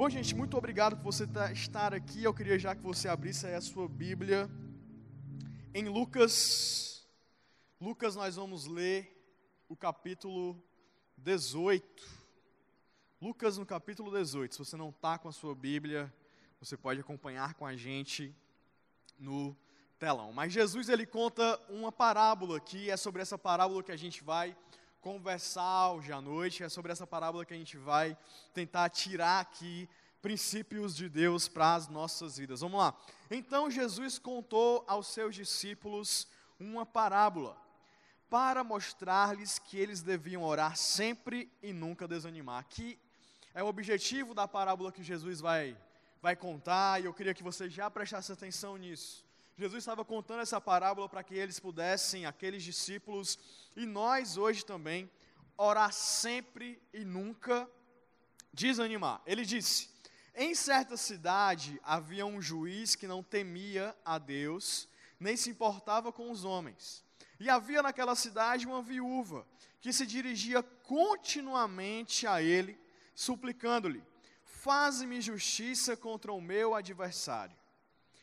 Bom, gente, muito obrigado por você tá, estar aqui. Eu queria já que você abrisse a sua Bíblia em Lucas. Lucas, nós vamos ler o capítulo 18. Lucas, no capítulo 18. Se você não está com a sua Bíblia, você pode acompanhar com a gente no telão. Mas Jesus, ele conta uma parábola aqui. É sobre essa parábola que a gente vai conversar hoje à noite. É sobre essa parábola que a gente vai tentar tirar aqui princípios de Deus para as nossas vidas. Vamos lá. Então Jesus contou aos seus discípulos uma parábola para mostrar-lhes que eles deviam orar sempre e nunca desanimar. Que é o objetivo da parábola que Jesus vai vai contar, e eu queria que você já prestasse atenção nisso. Jesus estava contando essa parábola para que eles pudessem, aqueles discípulos, e nós hoje também, orar sempre e nunca desanimar. Ele disse: Em certa cidade havia um juiz que não temia a Deus, nem se importava com os homens. E havia naquela cidade uma viúva que se dirigia continuamente a ele, suplicando-lhe: Faze-me justiça contra o meu adversário.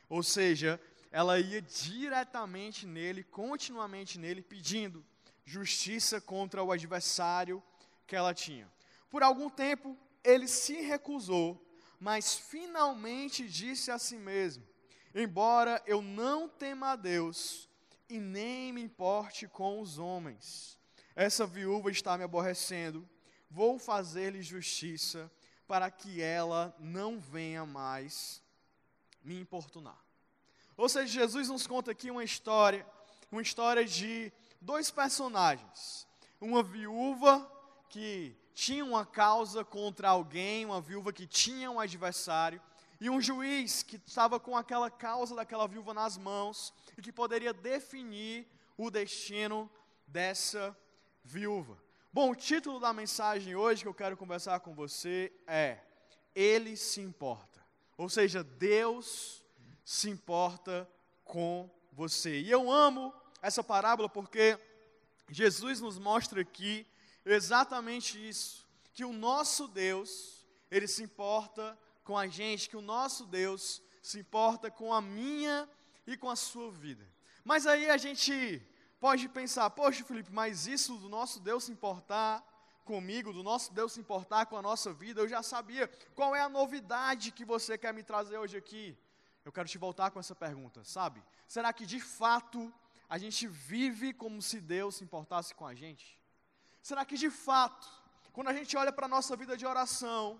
Ou seja, ela ia diretamente nele, continuamente nele, pedindo justiça contra o adversário que ela tinha. Por algum tempo, ele se recusou, mas finalmente disse a si mesmo: Embora eu não tema a Deus e nem me importe com os homens, essa viúva está me aborrecendo, vou fazer-lhe justiça para que ela não venha mais me importunar. Ou seja, Jesus nos conta aqui uma história, uma história de dois personagens. Uma viúva que tinha uma causa contra alguém, uma viúva que tinha um adversário, e um juiz que estava com aquela causa daquela viúva nas mãos e que poderia definir o destino dessa viúva. Bom, o título da mensagem hoje que eu quero conversar com você é Ele se importa. Ou seja, Deus se importa com você. E eu amo essa parábola porque Jesus nos mostra aqui exatamente isso, que o nosso Deus, ele se importa com a gente, que o nosso Deus se importa com a minha e com a sua vida. Mas aí a gente pode pensar, poxa, Felipe, mas isso do nosso Deus se importar comigo, do nosso Deus se importar com a nossa vida, eu já sabia. Qual é a novidade que você quer me trazer hoje aqui? Eu quero te voltar com essa pergunta, sabe? Será que de fato a gente vive como se Deus se importasse com a gente? Será que de fato, quando a gente olha para a nossa vida de oração,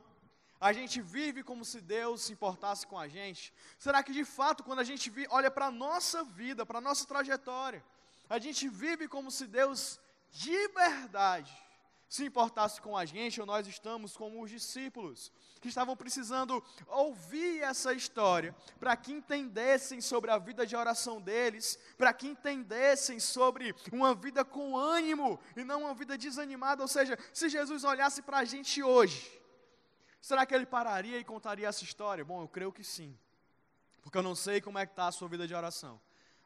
a gente vive como se Deus se importasse com a gente? Será que de fato, quando a gente olha para a nossa vida, para a nossa trajetória, a gente vive como se Deus de verdade se importasse com a gente, ou nós estamos como os discípulos, que estavam precisando ouvir essa história, para que entendessem sobre a vida de oração deles, para que entendessem sobre uma vida com ânimo e não uma vida desanimada. Ou seja, se Jesus olhasse para a gente hoje, será que ele pararia e contaria essa história? Bom, eu creio que sim, porque eu não sei como é que está a sua vida de oração.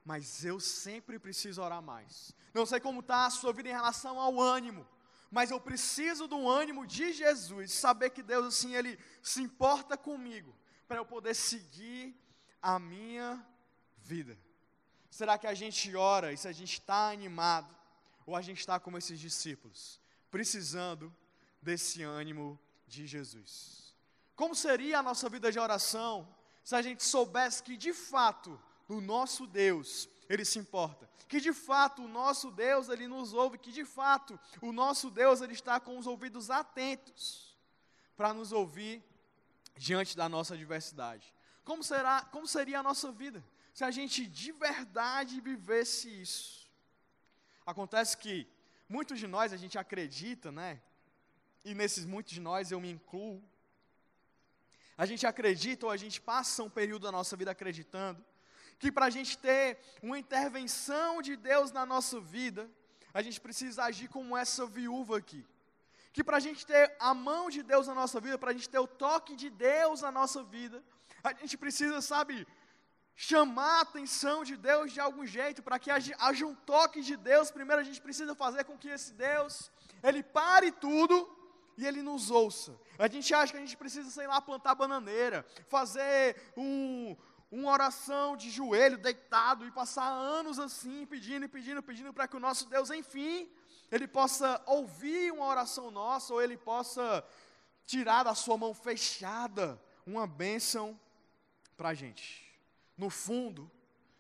Mas eu sempre preciso orar mais. Não sei como está a sua vida em relação ao ânimo mas eu preciso do ânimo de Jesus, saber que Deus assim ele se importa comigo para eu poder seguir a minha vida. Será que a gente ora e se a gente está animado ou a gente está como esses discípulos, precisando desse ânimo de Jesus? Como seria a nossa vida de oração se a gente soubesse que de fato o nosso Deus ele se importa. Que de fato o nosso Deus, ele nos ouve, que de fato o nosso Deus, ele está com os ouvidos atentos para nos ouvir diante da nossa adversidade. Como será, como seria a nossa vida se a gente de verdade vivesse isso? Acontece que muitos de nós a gente acredita, né? E nesses muitos de nós eu me incluo. A gente acredita ou a gente passa um período da nossa vida acreditando que para a gente ter uma intervenção de Deus na nossa vida, a gente precisa agir como essa viúva aqui. Que para a gente ter a mão de Deus na nossa vida, para a gente ter o toque de Deus na nossa vida, a gente precisa, sabe, chamar a atenção de Deus de algum jeito, para que haja, um toque de Deus. Primeiro a gente precisa fazer com que esse Deus, ele pare tudo e ele nos ouça. A gente acha que a gente precisa, sei lá, plantar bananeira, fazer um, uma oração de joelho, deitado, e passar anos assim, pedindo e pedindo, pedindo, para que o nosso Deus, enfim, ele possa ouvir uma oração nossa, ou ele possa tirar da sua mão fechada uma bênção para a gente. No fundo,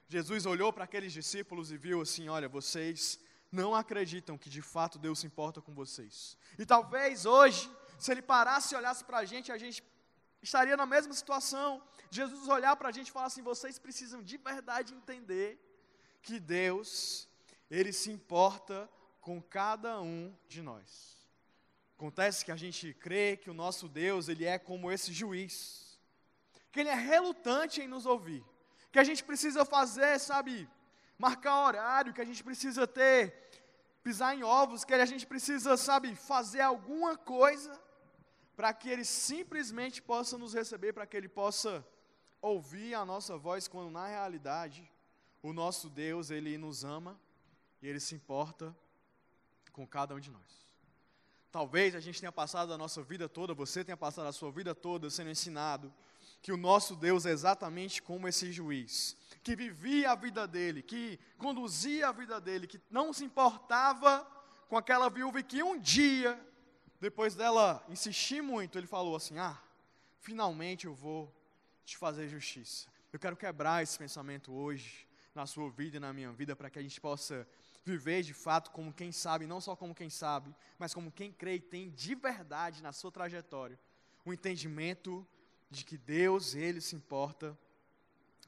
Jesus olhou para aqueles discípulos e viu assim: olha, vocês não acreditam que de fato Deus se importa com vocês. E talvez hoje, se ele parasse e olhasse para a gente, a gente estaria na mesma situação. Jesus olhar para a gente e falar assim: vocês precisam de verdade entender que Deus, Ele se importa com cada um de nós. Acontece que a gente crê que o nosso Deus, Ele é como esse juiz, que Ele é relutante em nos ouvir, que a gente precisa fazer, sabe, marcar horário, que a gente precisa ter, pisar em ovos, que a gente precisa, sabe, fazer alguma coisa para que Ele simplesmente possa nos receber, para que Ele possa ouvir a nossa voz, quando na realidade o nosso Deus, Ele nos ama e Ele se importa com cada um de nós. Talvez a gente tenha passado a nossa vida toda, você tenha passado a sua vida toda sendo ensinado que o nosso Deus é exatamente como esse juiz, que vivia a vida dele, que conduzia a vida dele, que não se importava com aquela viúva e que um dia depois dela insistir muito, ele falou assim: Ah, finalmente eu vou te fazer justiça. Eu quero quebrar esse pensamento hoje, na sua vida e na minha vida, para que a gente possa viver de fato como quem sabe, não só como quem sabe, mas como quem crê e tem de verdade na sua trajetória o entendimento de que Deus, Ele se importa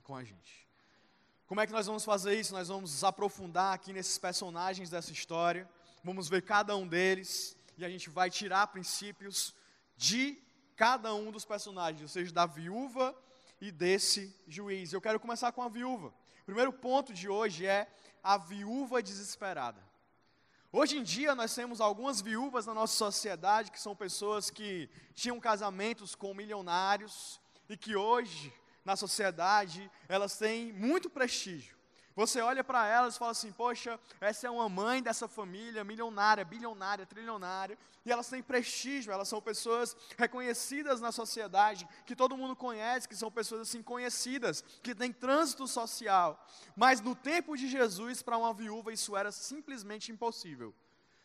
com a gente. Como é que nós vamos fazer isso? Nós vamos aprofundar aqui nesses personagens dessa história, vamos ver cada um deles e a gente vai tirar princípios de cada um dos personagens, ou seja, da viúva e desse juiz. Eu quero começar com a viúva. O primeiro ponto de hoje é a viúva desesperada. Hoje em dia nós temos algumas viúvas na nossa sociedade que são pessoas que tinham casamentos com milionários e que hoje na sociedade elas têm muito prestígio. Você olha para elas e fala assim: Poxa, essa é uma mãe dessa família milionária, bilionária, trilionária, e elas têm prestígio, elas são pessoas reconhecidas na sociedade, que todo mundo conhece, que são pessoas assim conhecidas, que têm trânsito social. Mas no tempo de Jesus, para uma viúva, isso era simplesmente impossível.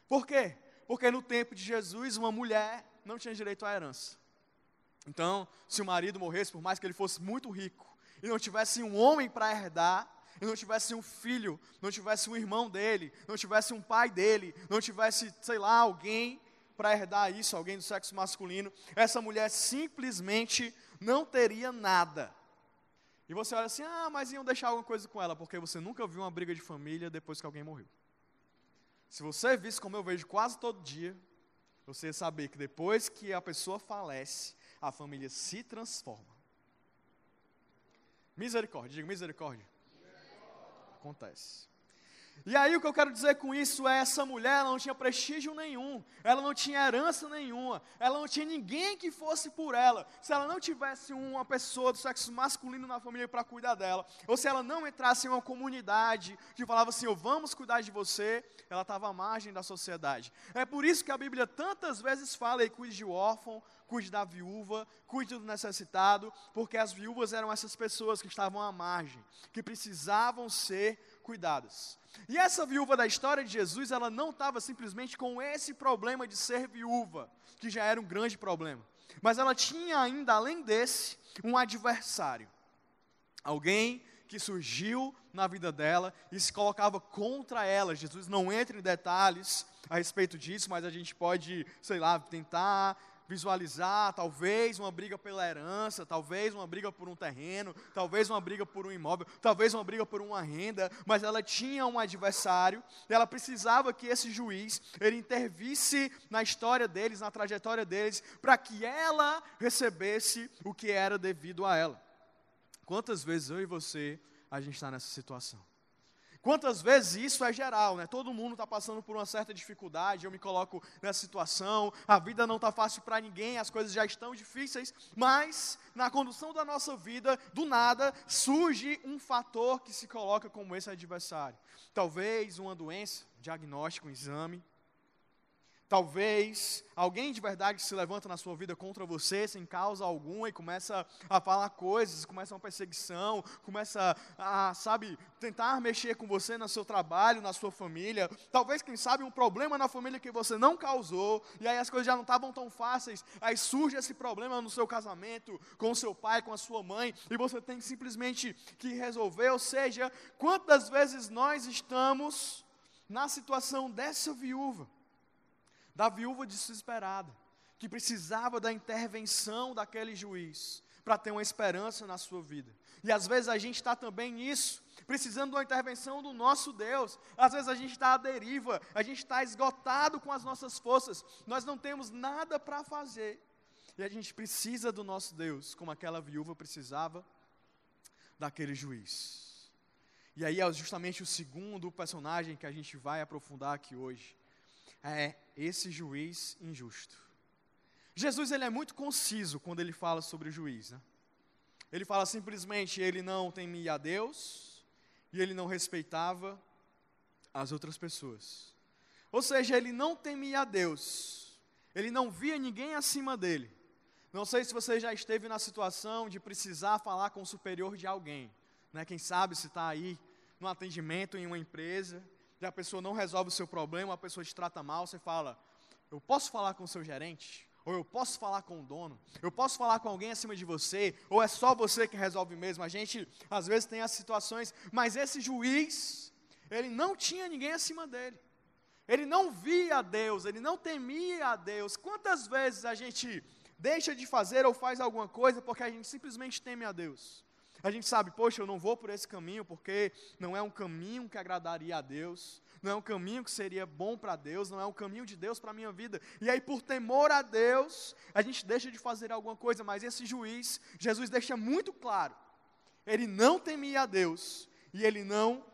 Por quê? Porque no tempo de Jesus, uma mulher não tinha direito à herança. Então, se o marido morresse, por mais que ele fosse muito rico, e não tivesse um homem para herdar, e não tivesse um filho, não tivesse um irmão dele, não tivesse um pai dele, não tivesse, sei lá, alguém para herdar isso, alguém do sexo masculino, essa mulher simplesmente não teria nada. E você olha assim: ah, mas iam deixar alguma coisa com ela, porque você nunca viu uma briga de família depois que alguém morreu. Se você visse como eu vejo quase todo dia, você ia saber que depois que a pessoa falece, a família se transforma. Misericórdia, diga misericórdia acontece. E aí o que eu quero dizer com isso é essa mulher, ela não tinha prestígio nenhum, ela não tinha herança nenhuma, ela não tinha ninguém que fosse por ela. Se ela não tivesse uma pessoa do sexo masculino na família para cuidar dela, ou se ela não entrasse em uma comunidade que falava assim, oh, vamos cuidar de você, ela estava à margem da sociedade. É por isso que a Bíblia tantas vezes fala e cuide de órfão, cuide da viúva, cuide do necessitado, porque as viúvas eram essas pessoas que estavam à margem, que precisavam ser cuidadas. E essa viúva da história de Jesus, ela não estava simplesmente com esse problema de ser viúva, que já era um grande problema, mas ela tinha ainda, além desse, um adversário. Alguém que surgiu na vida dela e se colocava contra ela. Jesus não entra em detalhes a respeito disso, mas a gente pode, sei lá, tentar visualizar talvez uma briga pela herança, talvez uma briga por um terreno, talvez uma briga por um imóvel, talvez uma briga por uma renda, mas ela tinha um adversário, ela precisava que esse juiz ele intervisse na história deles, na trajetória deles, para que ela recebesse o que era devido a ela. Quantas vezes eu e você a gente está nessa situação? Quantas vezes isso é geral, né? Todo mundo está passando por uma certa dificuldade, eu me coloco nessa situação, a vida não está fácil para ninguém, as coisas já estão difíceis, mas na condução da nossa vida, do nada, surge um fator que se coloca como esse adversário. Talvez uma doença, diagnóstico, um exame. Talvez alguém de verdade se levanta na sua vida contra você sem causa alguma e começa a falar coisas, começa uma perseguição, começa a, sabe, tentar mexer com você no seu trabalho, na sua família. Talvez, quem sabe, um problema na família que você não causou e aí as coisas já não estavam tão fáceis. Aí surge esse problema no seu casamento, com o seu pai, com a sua mãe e você tem simplesmente que resolver. Ou seja, quantas vezes nós estamos na situação dessa viúva? Da viúva desesperada, que precisava da intervenção daquele juiz para ter uma esperança na sua vida. E às vezes a gente está também nisso, precisando uma intervenção do nosso Deus. Às vezes a gente está à deriva, a gente está esgotado com as nossas forças, nós não temos nada para fazer. E a gente precisa do nosso Deus, como aquela viúva precisava daquele juiz. E aí é justamente o segundo personagem que a gente vai aprofundar aqui hoje é esse juiz injusto. Jesus ele é muito conciso quando ele fala sobre o juiz. Né? Ele fala simplesmente, ele não temia a Deus e ele não respeitava as outras pessoas. Ou seja, ele não temia a Deus, ele não via ninguém acima dele. Não sei se você já esteve na situação de precisar falar com o superior de alguém. Né? Quem sabe se está aí no atendimento em uma empresa e a pessoa não resolve o seu problema, a pessoa te trata mal, você fala: Eu posso falar com o seu gerente? Ou eu posso falar com o dono? Eu posso falar com alguém acima de você? Ou é só você que resolve mesmo? A gente, às vezes, tem as situações, mas esse juiz, ele não tinha ninguém acima dele. Ele não via a Deus, ele não temia a Deus. Quantas vezes a gente deixa de fazer ou faz alguma coisa porque a gente simplesmente teme a Deus? A gente sabe, poxa, eu não vou por esse caminho porque não é um caminho que agradaria a Deus, não é um caminho que seria bom para Deus, não é um caminho de Deus para a minha vida. E aí, por temor a Deus, a gente deixa de fazer alguma coisa, mas esse juiz, Jesus deixa muito claro: ele não temia a Deus e ele não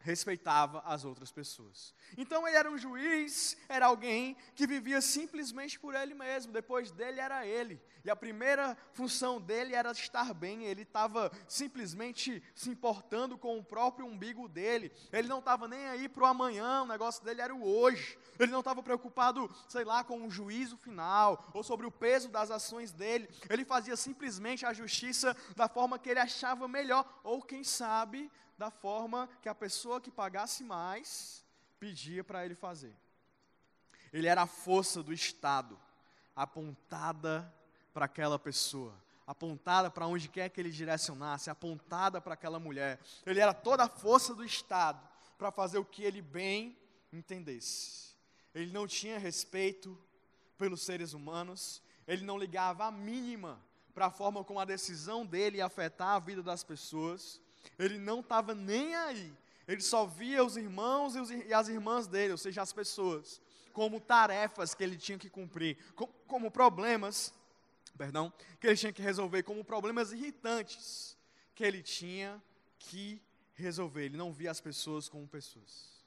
respeitava as outras pessoas. Então ele era um juiz, era alguém que vivia simplesmente por ele mesmo, depois dele era ele. E a primeira função dele era estar bem, ele estava simplesmente se importando com o próprio umbigo dele. Ele não estava nem aí para o amanhã, o negócio dele era o hoje. Ele não estava preocupado, sei lá, com o juízo final ou sobre o peso das ações dele. Ele fazia simplesmente a justiça da forma que ele achava melhor, ou quem sabe, da forma que a pessoa que pagasse mais pedia para ele fazer. Ele era a força do Estado, apontada para aquela pessoa, apontada para onde quer que ele direcionasse, apontada para aquela mulher. Ele era toda a força do Estado para fazer o que ele bem entendesse. Ele não tinha respeito pelos seres humanos, ele não ligava a mínima para a forma como a decisão dele ia afetar a vida das pessoas. Ele não estava nem aí. Ele só via os irmãos e, os, e, as irmãs dele, ou seja, as pessoas, como tarefas que ele tinha que cumprir, como, como problemas, perdão, que ele tinha que resolver, como problemas irritantes que ele tinha que resolver. Ele não via as pessoas como pessoas.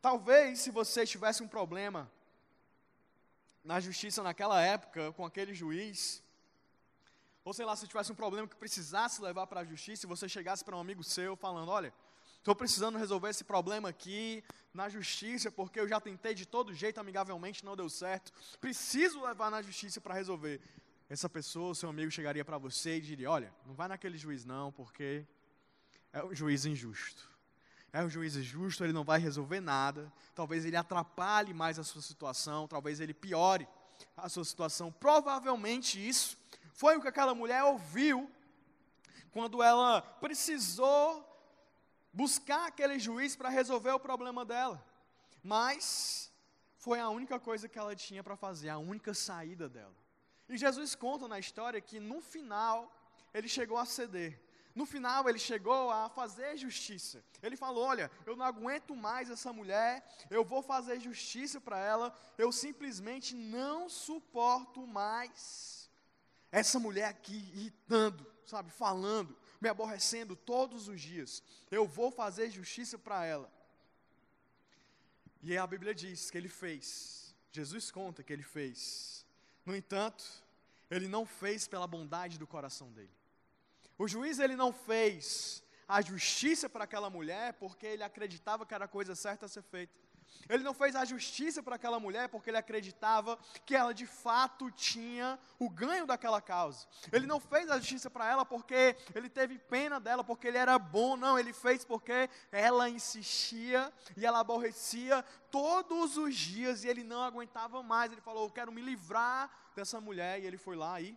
Talvez, se você tivesse um problema na justiça naquela época, com aquele juiz, ou sei lá, se tivesse um problema que precisasse levar para a justiça, e você chegasse para um amigo seu falando: Olha, estou precisando resolver esse problema aqui na justiça, porque eu já tentei de todo jeito, amigavelmente, não deu certo. Preciso levar na justiça para resolver. Essa pessoa, seu amigo, chegaria para você e diria: Olha, não vai naquele juiz não, porque é um juiz injusto. É um juiz injusto, ele não vai resolver nada. Talvez ele atrapalhe mais a sua situação, talvez ele piore a sua situação. Provavelmente isso foi o que aquela mulher ouviu quando ela precisou buscar aquele juiz para resolver o problema dela. Mas foi a única coisa que ela tinha para fazer, a única saída dela. E Jesus conta na história que no final ele chegou a ceder. No final ele chegou a fazer justiça. Ele falou: Olha, eu não aguento mais essa mulher, eu vou fazer justiça para ela, eu simplesmente não suporto mais essa mulher aqui irritando, sabe, falando, me aborrecendo todos os dias. Eu vou fazer justiça para ela. E a Bíblia diz que ele fez. Jesus conta que ele fez. No entanto, ele não fez pela bondade do coração dele. O juiz ele não fez a justiça para aquela mulher porque ele acreditava que era a coisa certa a ser feita. Ele não fez a justiça para aquela mulher porque ele acreditava que ela de fato tinha o ganho daquela causa. Ele não fez a justiça para ela porque ele teve pena dela, porque ele era bom, não. Ele fez porque ela insistia e ela aborrecia todos os dias e ele não aguentava mais. Ele falou: Eu quero me livrar dessa mulher. E ele foi lá e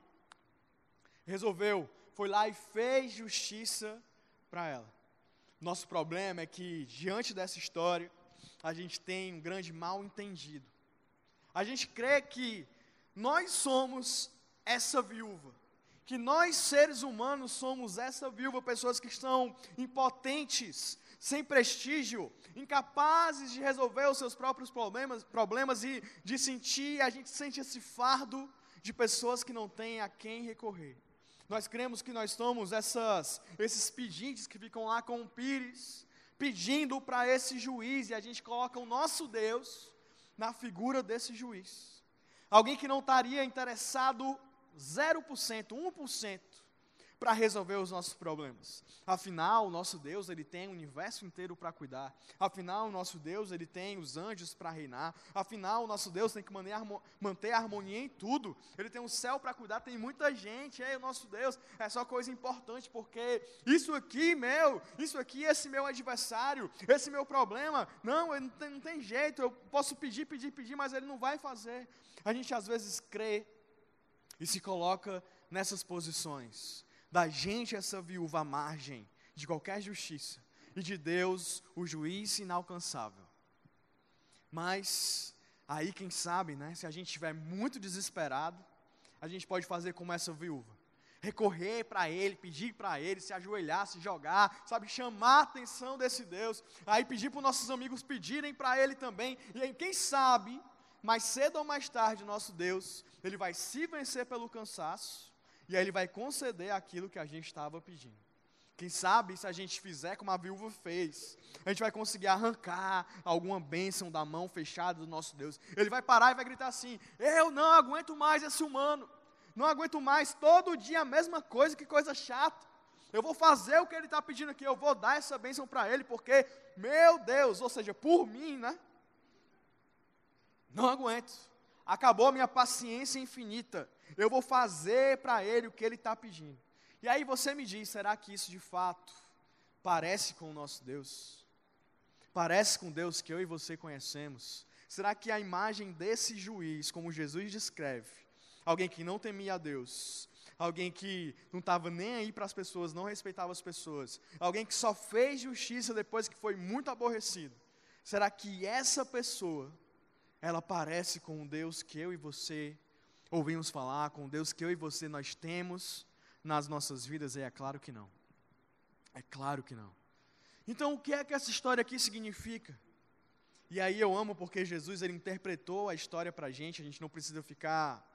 resolveu, foi lá e fez justiça para ela. Nosso problema é que, diante dessa história, a gente tem um grande mal entendido. A gente crê que nós somos essa viúva, que nós seres humanos somos essa viúva, pessoas que estão impotentes, sem prestígio, incapazes de resolver os seus próprios problemas, problemas e de sentir, a gente sente esse fardo de pessoas que não têm a quem recorrer. Nós cremos que nós somos essas, esses pedintes que ficam lá com o pires, pedindo para esse juiz, e a gente coloca o nosso Deus na figura desse juiz. Alguém que não estaria interessado 0%, 1% para resolver os nossos problemas. Afinal, o nosso Deus, ele tem o universo inteiro para cuidar. Afinal, o nosso Deus, ele tem os anjos para reinar. Afinal, o nosso Deus tem que manter a harmonia em tudo. Ele tem o céu para cuidar, tem muita gente. É o nosso Deus, é só coisa importante, porque isso aqui, meu, isso aqui, esse meu adversário, esse meu problema, não, não tem, não tem jeito, eu posso pedir, pedir, pedir, mas ele não vai fazer. A gente às vezes crê e se coloca nessas posições da gente essa viúva à margem de qualquer justiça e de Deus o juiz inalcançável. Mas aí quem sabe, né, se a gente estiver muito desesperado, a gente pode fazer como essa viúva. Recorrer para ele, pedir para ele, se ajoelhar, se jogar, sabe, chamar a atenção desse Deus. Aí pedir para os nossos amigos pedirem para ele também. E aí, quem sabe, mais cedo ou mais tarde, nosso Deus, ele vai se vencer pelo cansaço e aí ele vai conceder aquilo que a gente estava pedindo. Quem sabe, se a gente fizer como a viúva fez, a gente vai conseguir arrancar alguma bênção da mão fechada do nosso Deus. Ele vai parar e vai gritar assim: Eu não aguento mais esse humano, não aguento mais todo dia a mesma coisa, que coisa chata. Eu vou fazer o que ele está pedindo aqui, eu vou dar essa bênção para ele, porque, meu Deus, ou seja, por mim, né? Não aguento. Acabou a minha paciência infinita eu vou fazer para ele o que ele está pedindo. E aí você me diz: será que isso de fato parece com o nosso Deus? Parece com Deus que eu e você conhecemos? Será que a imagem desse juiz, como Jesus descreve, alguém que não temia a Deus, alguém que não estava nem aí para as pessoas, não respeitava as pessoas, alguém que só fez justiça depois que foi muito aborrecido, será que essa pessoa, ela parece com o Deus que eu e você ouvimos falar, com Deus que eu e você nós temos nas nossas vidas? É, é claro que não. É claro que não. Então, o que é que essa história aqui significa? E aí eu amo porque Jesus ele interpretou a história para a gente, a gente não precisa ficar,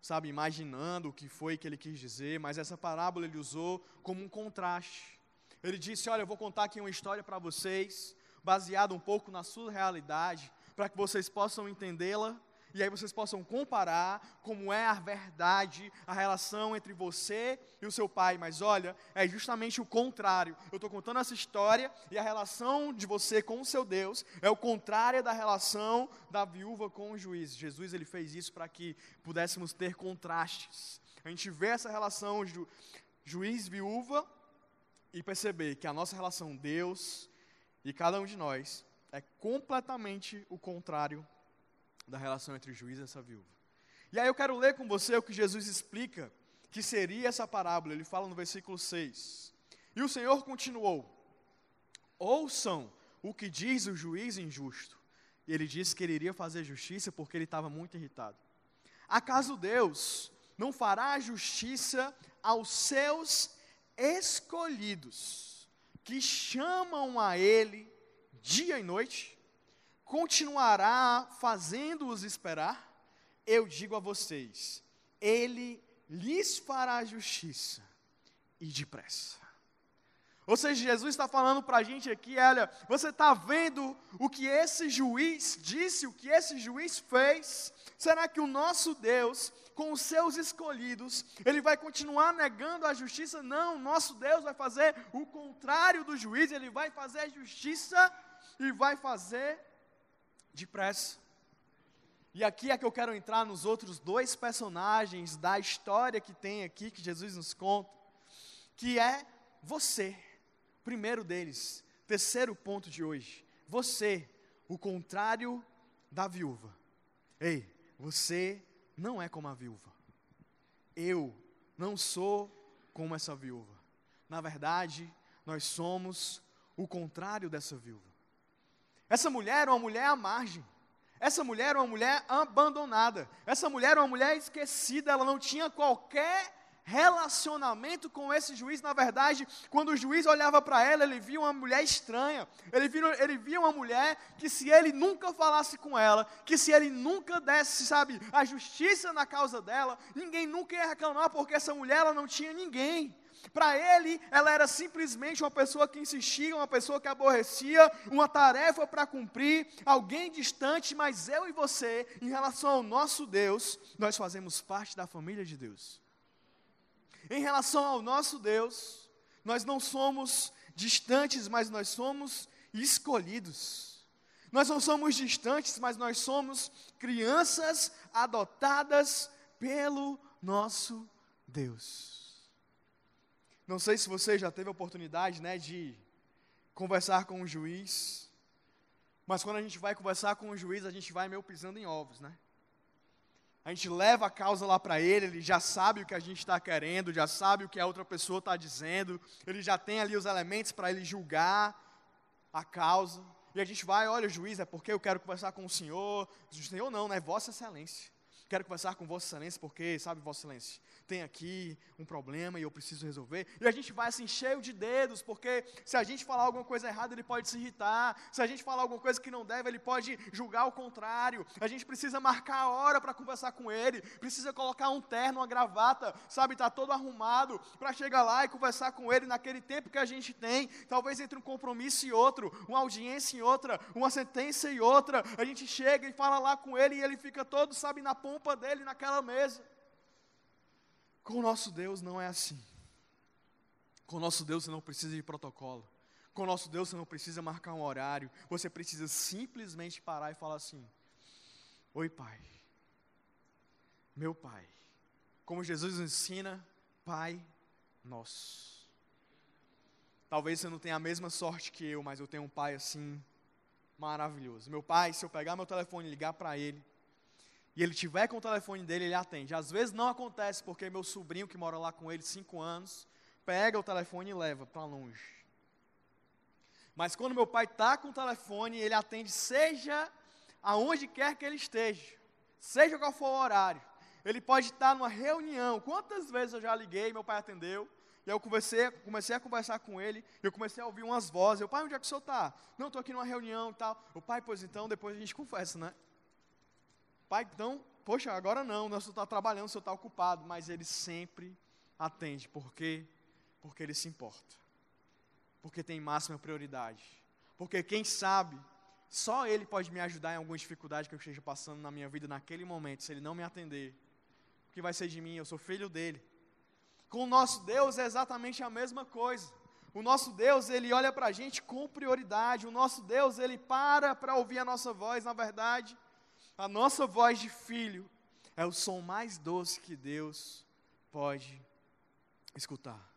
sabe, imaginando o que foi que ele quis dizer, mas essa parábola ele usou como um contraste. Ele disse: Olha, eu vou contar aqui uma história para vocês, baseada um pouco na sua realidade, para que vocês possam entendê-la e aí vocês possam comparar como é a verdade, a relação entre você e o seu pai. Mas olha, é justamente o contrário. Eu estou contando essa história e a relação de você com o seu Deus é o contrário da relação da viúva com o juiz. Jesus ele fez isso para que pudéssemos ter contrastes. A gente vê essa relação ju, juiz-viúva e perceber que a nossa relação Deus e cada um de nós é completamente o contrário da relação entre o juiz e essa viúva. E aí eu quero ler com você o que Jesus explica que seria essa parábola. Ele fala no versículo 6. E o Senhor continuou: Ouçam o que diz o juiz injusto. E ele disse que ele iria fazer justiça porque ele estava muito irritado. Acaso Deus não fará justiça aos seus escolhidos, que chamam a Ele dia e noite? continuará fazendo-os esperar? Eu digo a vocês: Ele lhes fará justiça e depressa. Ou seja, Jesus está falando para a gente aqui, olha, você está vendo o que esse juiz disse, o que esse juiz fez? Será que o nosso Deus, com os seus escolhidos, ele vai continuar negando a justiça? Não, nosso Deus vai fazer o contrário do juiz, ele vai fazer justiça e vai fazer depressa. E aqui é que eu quero entrar nos outros dois personagens da história que tem aqui, que Jesus nos conta, que é você, primeiro deles, terceiro ponto de hoje. Você, o contrário da viúva. Ei, você não é como a viúva. Eu não sou como essa viúva. Na verdade, nós somos o contrário dessa viúva. Essa mulher era uma mulher à margem. Essa mulher era uma mulher abandonada. Essa mulher era uma mulher esquecida. Ela não tinha qualquer relacionamento com esse juiz. Na verdade, quando o juiz olhava para ela, ele via uma mulher estranha. Ele via, ele via uma mulher que, se ele nunca falasse com ela, que se ele nunca desse, sabe, a justiça na causa dela, ninguém nunca ia reclamar, porque essa mulher ela não tinha ninguém. Para ele, ela era simplesmente uma pessoa que insistia, uma pessoa que aborrecia, uma tarefa para cumprir, alguém distante, mas eu e você, em relação ao nosso Deus, nós fazemos parte da família de Deus. Em relação ao nosso Deus, nós não somos distantes, mas nós somos escolhidos. Nós não somos distantes, mas nós somos crianças adotadas pelo nosso Deus. Não sei se você já teve a oportunidade, né, de conversar com um juiz, mas quando a gente vai conversar com o um juiz, a gente vai meio pisando em ovos, né? A gente leva a causa lá para ele, ele já sabe o que a gente está querendo, já sabe o que a outra pessoa está dizendo, ele já tem ali os elementos para ele julgar a causa. E a gente vai, olha, juiz, é porque eu quero conversar com o senhor. O senhor não, né? Vossa Excelência. Quero conversar com Vossa Excelência, porque, sabe, Vossa Excelência, tem aqui um problema e eu preciso resolver. E a gente vai assim, cheio de dedos, porque se a gente falar alguma coisa errada, ele pode se irritar. Se a gente falar alguma coisa que não deve, ele pode julgar o contrário. A gente precisa marcar a hora para conversar com ele, precisa colocar um terno, uma gravata, sabe, tá todo arrumado para chegar lá e conversar com ele naquele tempo que a gente tem. Talvez entre um compromisso e outro, uma audiência e outra, uma sentença e outra. A gente chega e fala lá com ele e ele fica todo, sabe, na pompa dele naquela mesa. Com o nosso Deus não é assim. Com o nosso Deus você não precisa de protocolo. Com o nosso Deus você não precisa marcar um horário. Você precisa simplesmente parar e falar assim: Oi, Pai. Meu Pai. Como Jesus ensina, Pai nosso. Talvez você não tenha a mesma sorte que eu, mas eu tenho um pai assim maravilhoso. Meu pai, se eu pegar meu telefone e ligar para ele, e ele tiver com o telefone dele, ele atende. Às vezes não acontece, porque meu sobrinho que mora lá com ele, cinco anos, pega o telefone e leva para longe. Mas quando meu pai está com o telefone, ele atende, seja aonde quer que ele esteja, seja qual for o horário. Ele pode estar numa reunião. Quantas vezes eu já liguei, meu pai atendeu, e eu comecei, comecei a conversar com ele, eu comecei a ouvir umas vozes. Eu, pai, onde é que o senhor está? Não, estou aqui numa reunião e tal. O pai, pois então, depois a gente conversa, né? Pai, então, poxa, agora não, nós está trabalhando, o senhor está ocupado, mas ele sempre atende. Por quê? Porque ele se importa. Porque tem máxima prioridade. Porque quem sabe, só ele pode me ajudar em alguma dificuldade que eu esteja passando na minha vida naquele momento, se ele não me atender. O que vai ser de mim? Eu sou filho dele. Com o nosso Deus é exatamente a mesma coisa. O nosso Deus, ele olha para a gente com prioridade. O nosso Deus, ele para para ouvir a nossa voz. Na verdade, a nossa voz de filho é o som mais doce que Deus pode escutar.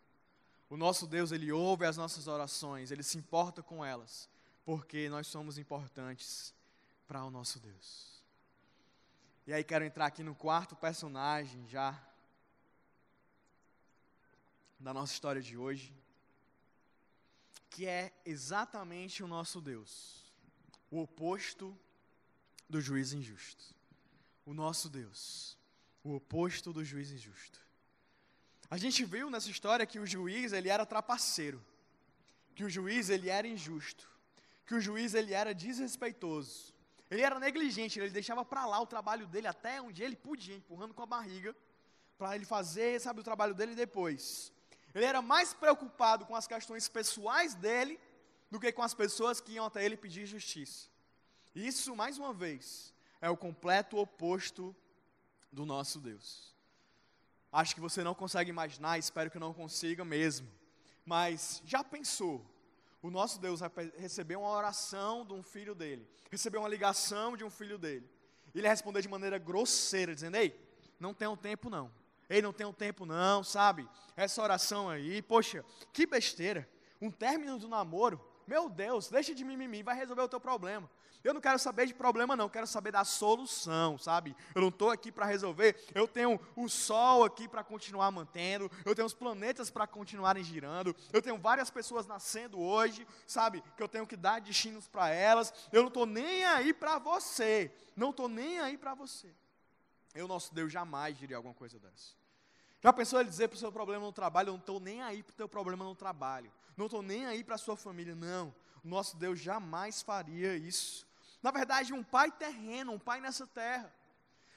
O nosso Deus, ele ouve as nossas orações, ele se importa com elas, porque nós somos importantes para o nosso Deus. E aí quero entrar aqui no quarto personagem já da nossa história de hoje, que é exatamente o nosso Deus, o oposto do juiz injusto. O nosso Deus, o oposto do juiz injusto. A gente viu nessa história que o juiz ele era trapaceiro, que o juiz ele era injusto, que o juiz ele era desrespeitoso, ele era negligente, ele deixava para lá o trabalho dele até onde ele podia, empurrando com a barriga, para ele fazer, sabe, o trabalho dele depois. Ele era mais preocupado com as questões pessoais dele do que com as pessoas que iam até ele pedir justiça. Isso, mais uma vez, é o completo oposto do nosso Deus. Acho que você não consegue imaginar, espero que não consiga mesmo. Mas já pensou o nosso Deus vai receber uma oração de um filho dele, receber uma ligação de um filho dele. Ele responder de maneira grosseira, dizendo: Ei, não tenho tempo não. Ei, não tenho tempo não, sabe? Essa oração aí, poxa, que besteira. Um término do namoro, meu Deus, deixa de mimimi, vai resolver o teu problema. Eu não quero saber de problema, não, quero saber da solução, sabe? Eu não estou aqui para resolver, eu tenho o sol aqui para continuar mantendo, eu tenho os planetas para continuarem girando, eu tenho várias pessoas nascendo hoje, sabe? Que eu tenho que dar destinos para elas, eu não estou nem aí para você, não estou nem aí para você. Eu, nosso Deus, jamais diria alguma coisa dessa. Já pensou ele dizer para o seu problema no trabalho, eu não estou nem aí para o teu problema no trabalho, não estou nem aí para a sua família, não. Nosso Deus jamais faria isso. Na verdade, um pai terreno, um pai nessa terra.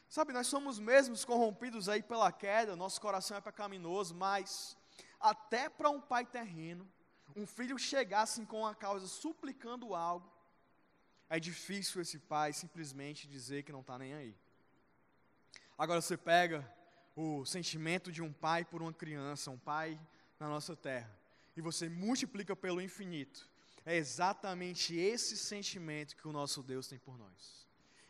Sabe, nós somos mesmos corrompidos aí pela queda, nosso coração é pecaminoso, mas até para um pai terreno, um filho chegasse com a causa suplicando algo, é difícil esse pai simplesmente dizer que não está nem aí. Agora você pega o sentimento de um pai por uma criança, um pai na nossa terra, e você multiplica pelo infinito. É exatamente esse sentimento que o nosso Deus tem por nós.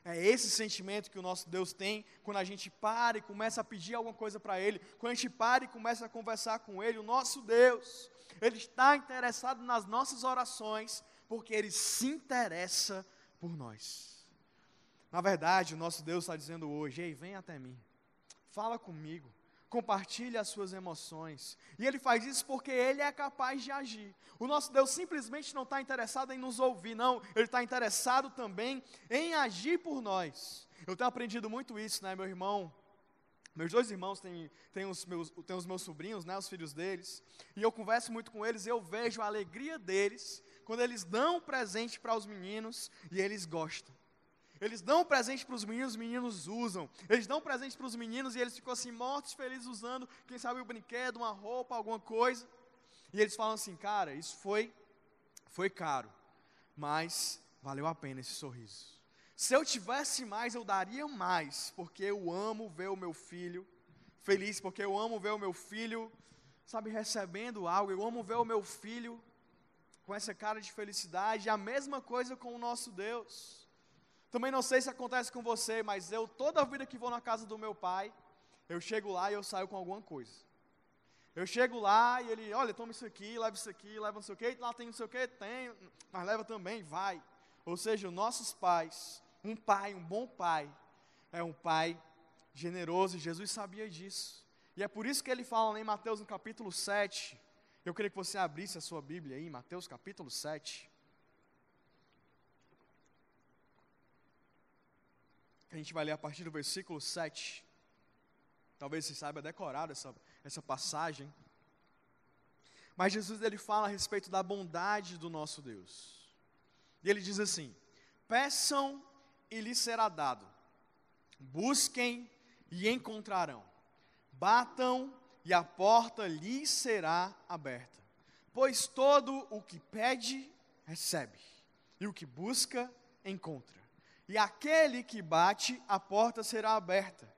É esse sentimento que o nosso Deus tem quando a gente para e começa a pedir alguma coisa para Ele, quando a gente para e começa a conversar com Ele. O nosso Deus, Ele está interessado nas nossas orações, porque Ele se interessa por nós. Na verdade, o nosso Deus está dizendo hoje: Ei, vem até mim, fala comigo, compartilhe as suas emoções. E Ele faz isso porque Ele é capaz de agir. O nosso Deus simplesmente não está interessado em nos ouvir, não. Ele está interessado também em agir por nós. Eu tenho aprendido muito isso, né, meu irmão? Meus dois irmãos têm, têm, os, meus, têm os meus sobrinhos, né, os filhos deles, e eu converso muito com eles e eu vejo a alegria deles quando eles dão presente para os meninos e eles gostam. Eles dão presente para os meninos, os meninos usam. Eles dão presente para os meninos e eles ficam assim, mortos, felizes, usando, quem sabe, um brinquedo, uma roupa, alguma coisa. E eles falam assim, cara, isso foi, foi caro, mas valeu a pena esse sorriso. Se eu tivesse mais, eu daria mais, porque eu amo ver o meu filho feliz, porque eu amo ver o meu filho, sabe, recebendo algo. Eu amo ver o meu filho com essa cara de felicidade. A mesma coisa com o nosso Deus. Também não sei se acontece com você, mas eu, toda a vida que vou na casa do meu pai, eu chego lá e eu saio com alguma coisa. Eu chego lá e ele, olha, toma isso aqui, leva isso aqui, leva não sei o que, lá tem não sei o que, tem, mas leva também, vai. Ou seja, nossos pais, um pai, um bom pai, é um pai generoso, e Jesus sabia disso. E é por isso que ele fala em Mateus no capítulo 7. Eu queria que você abrisse a sua Bíblia aí, Mateus capítulo 7. A gente vai ler a partir do versículo 7. Talvez você saiba decorar essa, essa passagem. Mas Jesus ele fala a respeito da bondade do nosso Deus. E ele diz assim: Peçam e lhes será dado. Busquem e encontrarão. Batam e a porta lhes será aberta. Pois todo o que pede, recebe, e o que busca, encontra e aquele que bate, a porta será aberta.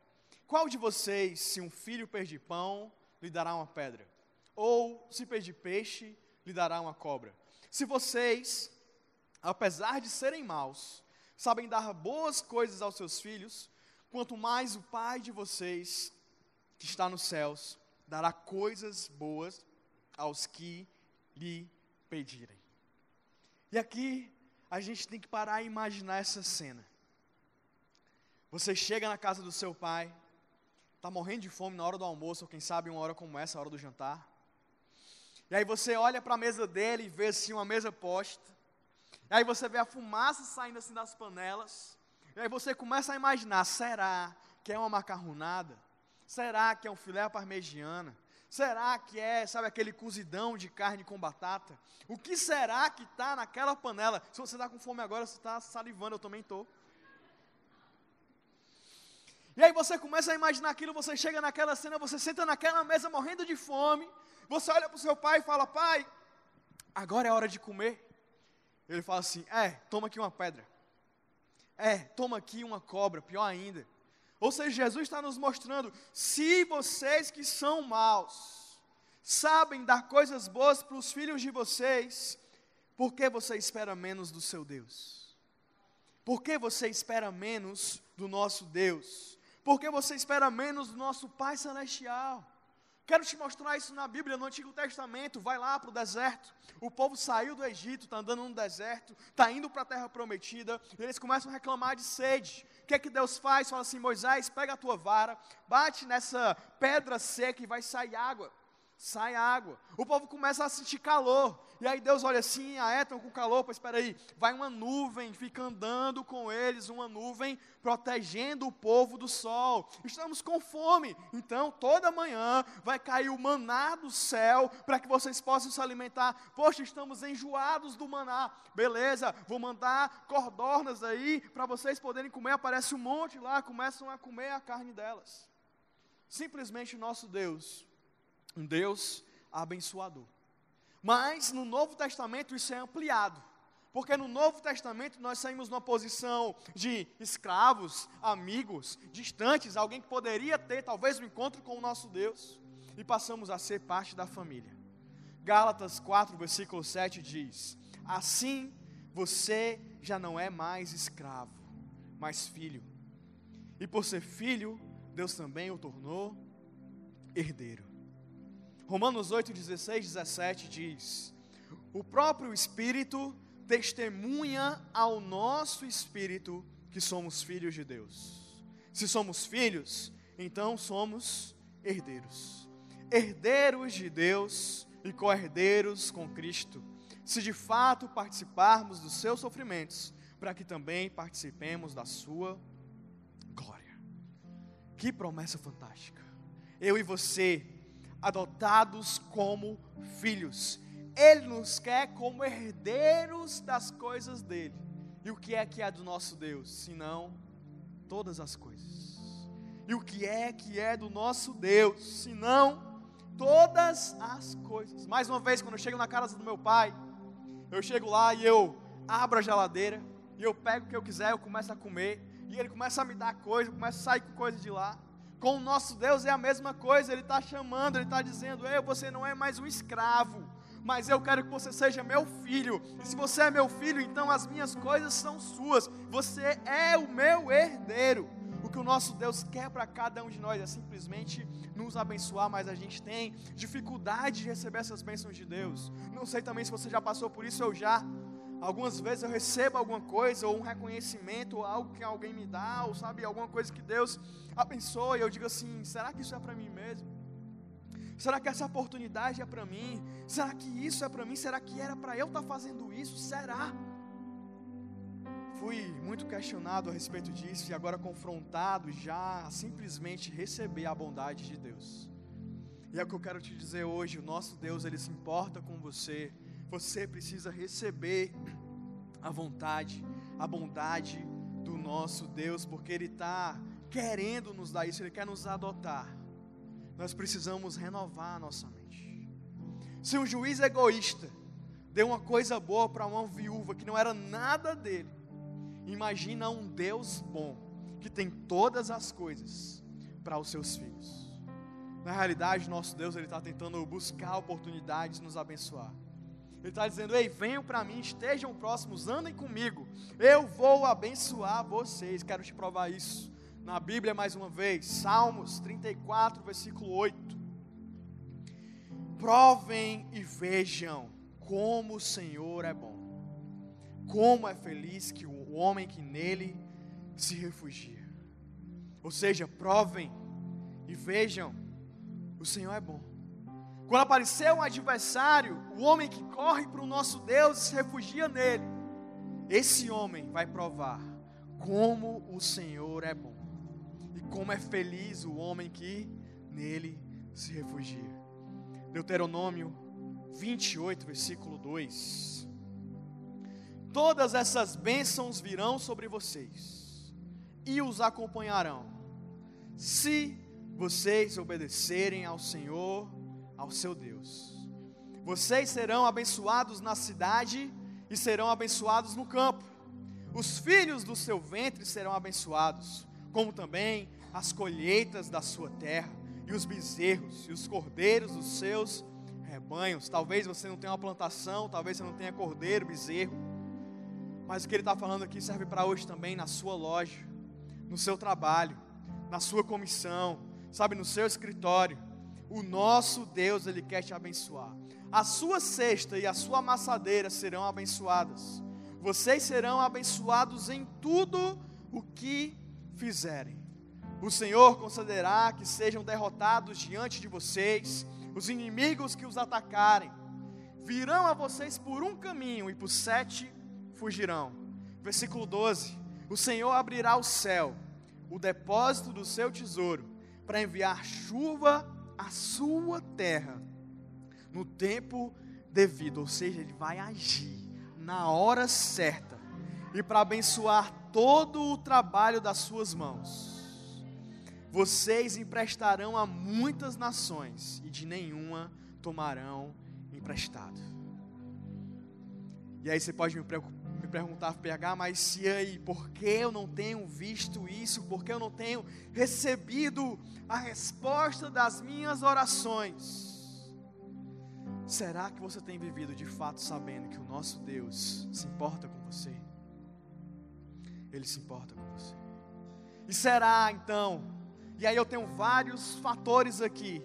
Qual de vocês, se um filho pedir pão, lhe dará uma pedra? Ou, se pedir peixe, lhe dará uma cobra? Se vocês, apesar de serem maus, sabem dar boas coisas aos seus filhos, quanto mais o Pai de vocês, que está nos céus, dará coisas boas aos que lhe pedirem. E aqui a gente tem que parar e imaginar essa cena. Você chega na casa do seu pai, está morrendo de fome na hora do almoço, ou quem sabe uma hora como essa, a hora do jantar. E aí você olha para a mesa dele e vê assim uma mesa posta. E aí você vê a fumaça saindo assim das panelas. E aí você começa a imaginar, será que é uma macarronada? Será que é um filé parmegiana? Será que é, sabe, aquele cozidão de carne com batata? O que será que está naquela panela? Se você está com fome agora, você está salivando, eu também estou. E aí você começa a imaginar aquilo, você chega naquela cena, você senta naquela mesa morrendo de fome, você olha para o seu pai e fala, pai, agora é hora de comer. Ele fala assim, é, toma aqui uma pedra. É, toma aqui uma cobra, pior ainda. Ou seja, Jesus está nos mostrando: se vocês que são maus sabem dar coisas boas para os filhos de vocês, Por que você espera menos do seu Deus? Por que você espera menos do nosso Deus? Por que você espera menos do nosso Pai Celestial? Quero te mostrar isso na Bíblia, no Antigo Testamento. Vai lá para o deserto. O povo saiu do Egito, está andando no deserto, está indo para a terra prometida. Eles começam a reclamar de sede. O que é que Deus faz? Fala assim: Moisés, pega a tua vara, bate nessa pedra seca e vai sair água sai água. O povo começa a sentir calor. E aí Deus olha assim, ah, é, com calor, pois espera aí. Vai uma nuvem, fica andando com eles, uma nuvem protegendo o povo do sol. Estamos com fome. Então, toda manhã vai cair o maná do céu para que vocês possam se alimentar. Poxa, estamos enjoados do maná. Beleza, vou mandar cordornas aí para vocês poderem comer. Aparece um monte lá, começam a comer a carne delas. Simplesmente nosso Deus um Deus abençoador. Mas no Novo Testamento isso é ampliado. Porque no Novo Testamento nós saímos numa posição de escravos, amigos, distantes, alguém que poderia ter talvez um encontro com o nosso Deus, e passamos a ser parte da família. Gálatas 4, versículo 7 diz: Assim você já não é mais escravo, mas filho. E por ser filho, Deus também o tornou herdeiro. Romanos 8, 16, 17 diz: O próprio Espírito testemunha ao nosso espírito que somos filhos de Deus. Se somos filhos, então somos herdeiros. Herdeiros de Deus e co-herdeiros com Cristo. Se de fato participarmos dos seus sofrimentos, para que também participemos da sua glória. Que promessa fantástica! Eu e você adotados como filhos. Ele nos quer como herdeiros das coisas dele. E o que é que é do nosso Deus? Senão todas as coisas. E o que é que é do nosso Deus? Senão todas as coisas. Mais uma vez, quando eu chego na casa do meu pai, eu chego lá e eu abro a geladeira e eu pego o que eu quiser, eu começo a comer. E ele começa a me dar coisa, começa a sair com coisa de lá. Com o nosso Deus é a mesma coisa, Ele está chamando, Ele está dizendo: Ei, você não é mais um escravo, mas eu quero que você seja meu filho. E se você é meu filho, então as minhas coisas são suas, você é o meu herdeiro. O que o nosso Deus quer para cada um de nós é simplesmente nos abençoar, mas a gente tem dificuldade de receber essas bênçãos de Deus. Não sei também se você já passou por isso ou já. Algumas vezes eu recebo alguma coisa, ou um reconhecimento, ou algo que alguém me dá, ou sabe, alguma coisa que Deus abençoa, e eu digo assim: será que isso é para mim mesmo? Será que essa oportunidade é para mim? Será que isso é para mim? Será que era para eu estar tá fazendo isso? Será? Fui muito questionado a respeito disso e agora confrontado já a simplesmente receber a bondade de Deus. E é o que eu quero te dizer hoje: o nosso Deus, ele se importa com você você precisa receber a vontade, a bondade do nosso Deus, porque Ele está querendo nos dar isso, Ele quer nos adotar. Nós precisamos renovar a nossa mente. Se um juiz egoísta deu uma coisa boa para uma viúva que não era nada dele, imagina um Deus bom que tem todas as coisas para os seus filhos. Na realidade, nosso Deus ele está tentando buscar oportunidades de nos abençoar. Ele está dizendo: Ei, venham para mim, estejam próximos, andem comigo. Eu vou abençoar vocês. Quero te provar isso na Bíblia mais uma vez. Salmos 34, versículo 8. Provem e vejam como o Senhor é bom. Como é feliz que o homem que nele se refugia. Ou seja, provem e vejam, o Senhor é bom. Quando apareceu um adversário, o homem que corre para o nosso Deus se refugia nele, esse homem vai provar como o Senhor é bom e como é feliz o homem que nele se refugia. Deuteronômio 28, versículo 2. Todas essas bênçãos virão sobre vocês e os acompanharão, se vocês obedecerem ao Senhor ao seu Deus. Vocês serão abençoados na cidade e serão abençoados no campo. Os filhos do seu ventre serão abençoados, como também as colheitas da sua terra, e os bezerros e os cordeiros dos seus rebanhos. Talvez você não tenha uma plantação, talvez você não tenha cordeiro, bezerro. Mas o que ele está falando aqui serve para hoje também na sua loja, no seu trabalho, na sua comissão, sabe, no seu escritório. O nosso Deus, Ele quer te abençoar. A sua cesta e a sua amassadeira serão abençoadas. Vocês serão abençoados em tudo o que fizerem. O Senhor concederá que sejam derrotados diante de vocês os inimigos que os atacarem. Virão a vocês por um caminho e por sete fugirão. Versículo 12: O Senhor abrirá o céu, o depósito do seu tesouro, para enviar chuva à sua terra no tempo devido, ou seja, ele vai agir na hora certa e para abençoar todo o trabalho das suas mãos. Vocês emprestarão a muitas nações e de nenhuma tomarão emprestado. E aí você pode me, me perguntar, PH, mas se aí, por que eu não tenho visto isso? Por que eu não tenho recebido a resposta das minhas orações? Será que você tem vivido de fato sabendo que o nosso Deus se importa com você? Ele se importa com você. E será então, e aí eu tenho vários fatores aqui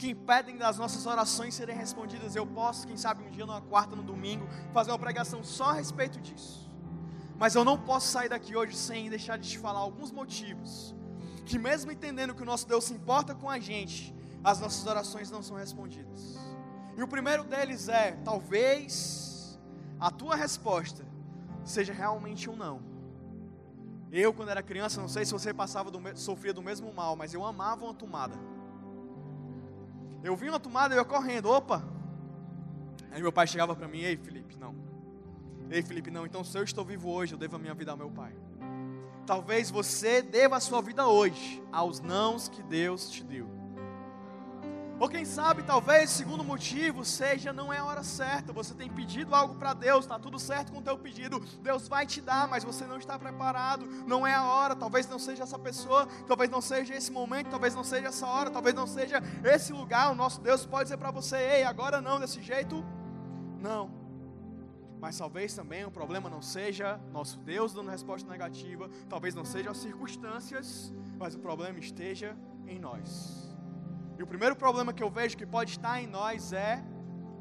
que impedem das nossas orações serem respondidas. Eu posso, quem sabe, um dia, numa quarta, no domingo, fazer uma pregação só a respeito disso. Mas eu não posso sair daqui hoje sem deixar de te falar alguns motivos que, mesmo entendendo que o nosso Deus se importa com a gente, as nossas orações não são respondidas. E o primeiro deles é: talvez a tua resposta seja realmente um não. Eu, quando era criança, não sei se você passava do, sofria do mesmo mal, mas eu amava uma tomada. Eu vi uma tomada eu ia correndo, opa. Aí meu pai chegava para mim, ei Felipe, não. Ei Felipe, não, então se eu estou vivo hoje, eu devo a minha vida ao meu pai. Talvez você deva a sua vida hoje aos nãos que Deus te deu. Ou quem sabe, talvez, segundo motivo, seja não é a hora certa. Você tem pedido algo para Deus, está tudo certo com o teu pedido. Deus vai te dar, mas você não está preparado. Não é a hora. Talvez não seja essa pessoa, talvez não seja esse momento, talvez não seja essa hora, talvez não seja esse lugar. O nosso Deus pode dizer para você: ei, agora não, desse jeito, não. Mas talvez também o problema não seja nosso Deus dando resposta negativa, talvez não sejam as circunstâncias, mas o problema esteja em nós. E o primeiro problema que eu vejo que pode estar em nós é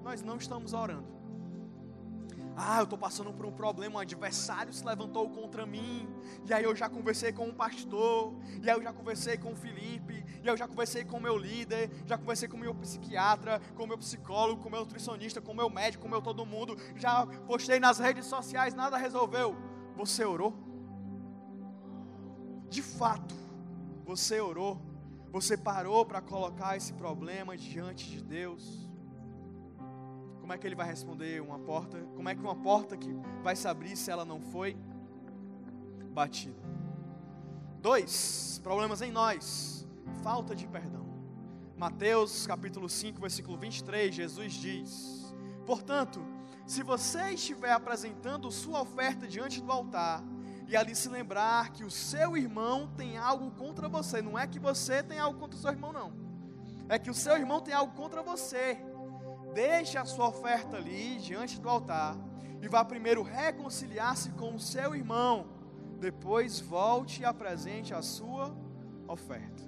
nós não estamos orando. Ah, eu estou passando por um problema, um adversário se levantou contra mim. E aí eu já conversei com um pastor, e aí eu já conversei com o Felipe, e aí eu já conversei com o meu líder, já conversei com o meu psiquiatra, com o meu psicólogo, com o meu nutricionista, com o meu médico, com o meu todo mundo. Já postei nas redes sociais, nada resolveu. Você orou? De fato, você orou? Você parou para colocar esse problema diante de Deus? Como é que ele vai responder uma porta? Como é que uma porta que vai se abrir se ela não foi batida? Dois, problemas em nós. Falta de perdão. Mateus capítulo 5, versículo 23, Jesus diz: Portanto, se você estiver apresentando sua oferta diante do altar, e ali se lembrar que o seu irmão tem algo contra você. Não é que você tem algo contra o seu irmão, não. É que o seu irmão tem algo contra você. Deixe a sua oferta ali diante do altar e vá primeiro reconciliar-se com o seu irmão. Depois volte e apresente a sua oferta.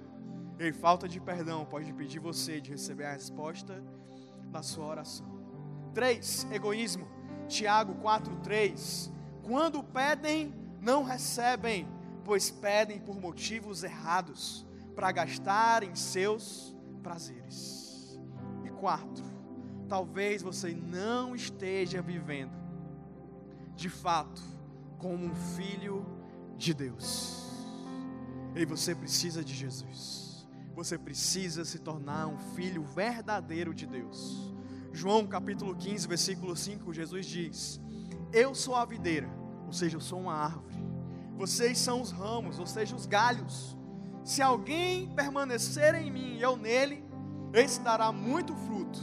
E falta de perdão pode pedir você de receber a resposta na sua oração. 3. Egoísmo. Tiago 4:3. Quando pedem, não recebem, pois pedem por motivos errados, para gastar em seus prazeres. E quarto, talvez você não esteja vivendo, de fato, como um filho de Deus. E você precisa de Jesus. Você precisa se tornar um filho verdadeiro de Deus. João capítulo 15, versículo 5, Jesus diz: Eu sou a videira ou seja, eu sou uma árvore. Vocês são os ramos, ou seja, os galhos. Se alguém permanecer em mim e eu nele, esse dará muito fruto,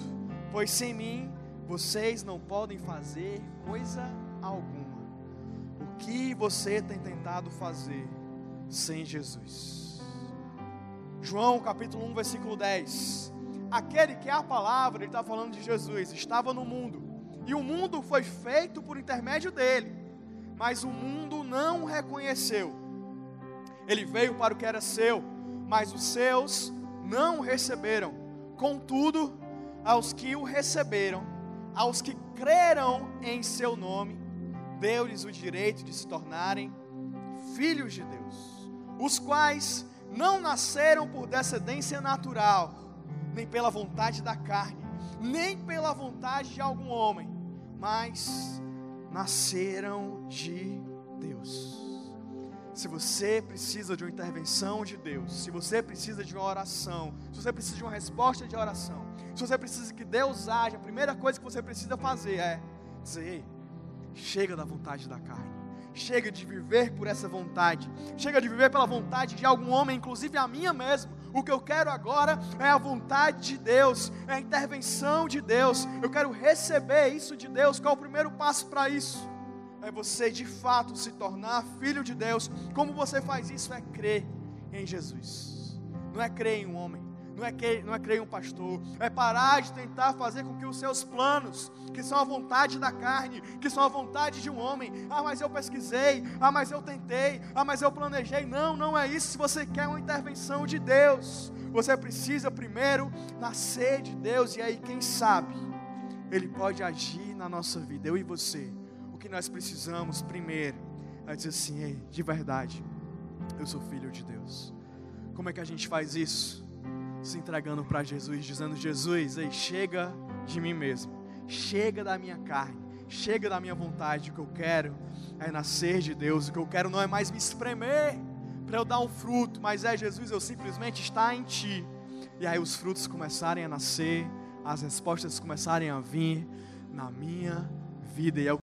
pois sem mim vocês não podem fazer coisa alguma. O que você tem tentado fazer sem Jesus? João capítulo 1, versículo 10. aquele que é a palavra, ele está falando de Jesus, estava no mundo, e o mundo foi feito por intermédio dele, mas o mundo não o reconheceu. Ele veio para o que era seu, mas os seus não o receberam. Contudo, aos que o receberam, aos que creram em seu nome, deu-lhes o direito de se tornarem filhos de Deus, os quais não nasceram por descendência natural, nem pela vontade da carne, nem pela vontade de algum homem, mas nasceram de Deus. Se você precisa de uma intervenção de Deus, se você precisa de uma oração, se você precisa de uma resposta de oração, se você precisa que Deus haja, a primeira coisa que você precisa fazer é dizer: chega da vontade da carne. Chega de viver por essa vontade. Chega de viver pela vontade de algum homem, inclusive a minha mesmo. O que eu quero agora é a vontade de Deus, é a intervenção de Deus. Eu quero receber isso de Deus. Qual é o primeiro passo para isso? É você de fato se tornar filho de Deus. Como você faz isso? É crer em Jesus. Não é crer em um homem, não é, crer, não é crer em um pastor, é parar de tentar fazer com que os seus planos, que são a vontade da carne, que são a vontade de um homem, ah, mas eu pesquisei, ah, mas eu tentei, ah, mas eu planejei. Não, não é isso. Se você quer uma intervenção de Deus, você precisa primeiro nascer de Deus, e aí, quem sabe, Ele pode agir na nossa vida, eu e você. O que nós precisamos primeiro é dizer assim: Ei, de verdade, eu sou filho de Deus. Como é que a gente faz isso? Se entregando para Jesus, dizendo: Jesus, ei, chega de mim mesmo, chega da minha carne, chega da minha vontade. O que eu quero é nascer de Deus, o que eu quero não é mais me espremer para eu dar um fruto, mas é Jesus, eu simplesmente estar em Ti. E aí os frutos começarem a nascer, as respostas começarem a vir na minha vida, e é